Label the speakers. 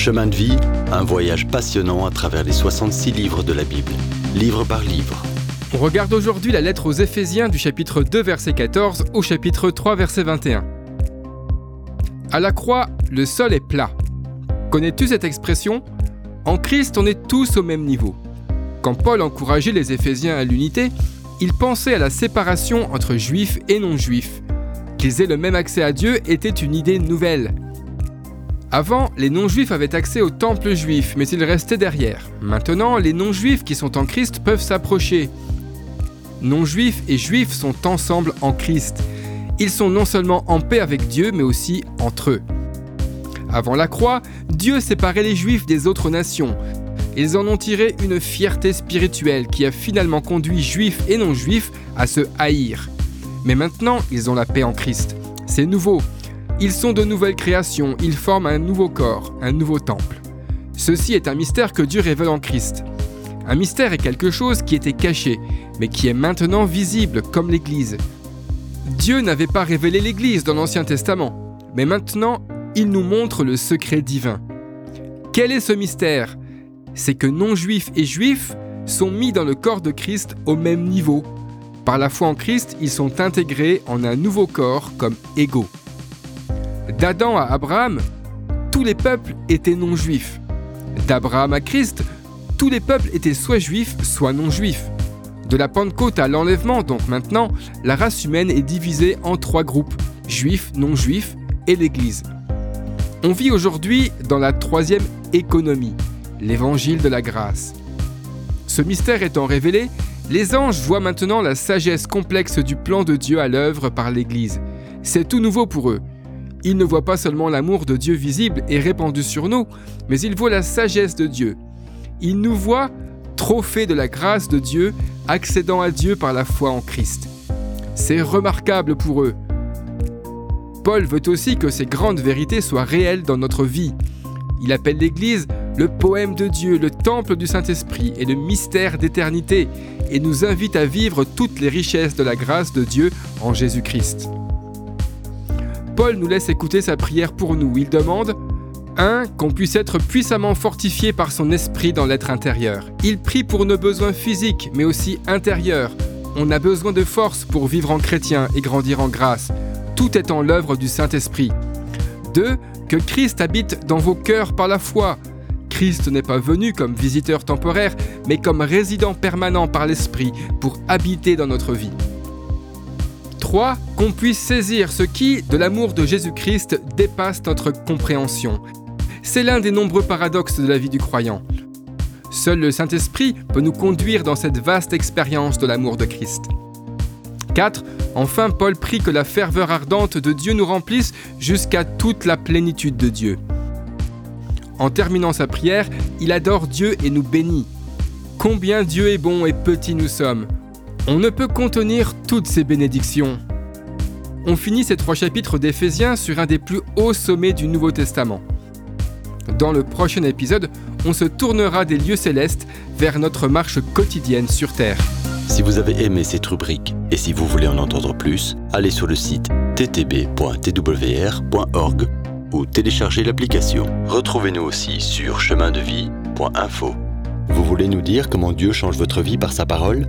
Speaker 1: Chemin de vie, un voyage passionnant à travers les 66 livres de la Bible, livre par livre.
Speaker 2: On regarde aujourd'hui la lettre aux Éphésiens du chapitre 2 verset 14 au chapitre 3 verset 21. À la croix, le sol est plat. Connais-tu cette expression? En Christ, on est tous au même niveau. Quand Paul encourageait les Éphésiens à l'unité, il pensait à la séparation entre juifs et non-juifs. Qu'ils aient le même accès à Dieu était une idée nouvelle. Avant, les non-juifs avaient accès au temple juif, mais ils restaient derrière. Maintenant, les non-juifs qui sont en Christ peuvent s'approcher. Non-juifs et juifs sont ensemble en Christ. Ils sont non seulement en paix avec Dieu, mais aussi entre eux. Avant la croix, Dieu séparait les juifs des autres nations. Ils en ont tiré une fierté spirituelle qui a finalement conduit juifs et non-juifs à se haïr. Mais maintenant, ils ont la paix en Christ. C'est nouveau. Ils sont de nouvelles créations, ils forment un nouveau corps, un nouveau temple. Ceci est un mystère que Dieu révèle en Christ. Un mystère est quelque chose qui était caché, mais qui est maintenant visible comme l'Église. Dieu n'avait pas révélé l'Église dans l'Ancien Testament, mais maintenant il nous montre le secret divin. Quel est ce mystère? C'est que non-juifs et juifs sont mis dans le corps de Christ au même niveau. Par la foi en Christ, ils sont intégrés en un nouveau corps comme égaux. D'Adam à Abraham, tous les peuples étaient non-juifs. D'Abraham à Christ, tous les peuples étaient soit juifs, soit non-juifs. De la Pentecôte à l'enlèvement, donc maintenant, la race humaine est divisée en trois groupes, juifs, non-juifs et l'Église. On vit aujourd'hui dans la troisième économie, l'évangile de la grâce. Ce mystère étant révélé, les anges voient maintenant la sagesse complexe du plan de Dieu à l'œuvre par l'Église. C'est tout nouveau pour eux. Ils ne voient pas seulement l'amour de Dieu visible et répandu sur nous, mais ils voient la sagesse de Dieu. Ils nous voient trophées de la grâce de Dieu, accédant à Dieu par la foi en Christ. C'est remarquable pour eux. Paul veut aussi que ces grandes vérités soient réelles dans notre vie. Il appelle l'Église le poème de Dieu, le temple du Saint-Esprit et le mystère d'éternité, et nous invite à vivre toutes les richesses de la grâce de Dieu en Jésus-Christ. Paul nous laisse écouter sa prière pour nous. Il demande 1. Qu'on puisse être puissamment fortifié par son esprit dans l'être intérieur. Il prie pour nos besoins physiques, mais aussi intérieurs. On a besoin de force pour vivre en chrétien et grandir en grâce. Tout est en l'œuvre du Saint-Esprit. 2. Que Christ habite dans vos cœurs par la foi. Christ n'est pas venu comme visiteur temporaire, mais comme résident permanent par l'Esprit pour habiter dans notre vie. 3. Qu'on puisse saisir ce qui, de l'amour de Jésus-Christ, dépasse notre compréhension. C'est l'un des nombreux paradoxes de la vie du croyant. Seul le Saint-Esprit peut nous conduire dans cette vaste expérience de l'amour de Christ. 4. Enfin, Paul prie que la ferveur ardente de Dieu nous remplisse jusqu'à toute la plénitude de Dieu. En terminant sa prière, il adore Dieu et nous bénit. Combien Dieu est bon et petit nous sommes. On ne peut contenir toutes ces bénédictions. On finit ces trois chapitres d'Éphésiens sur un des plus hauts sommets du Nouveau Testament. Dans le prochain épisode, on se tournera des lieux célestes vers notre marche quotidienne sur Terre.
Speaker 1: Si vous avez aimé cette rubrique et si vous voulez en entendre plus, allez sur le site ttb.twr.org ou téléchargez l'application. Retrouvez-nous aussi sur chemindevie.info. Vous voulez nous dire comment Dieu change votre vie par sa parole?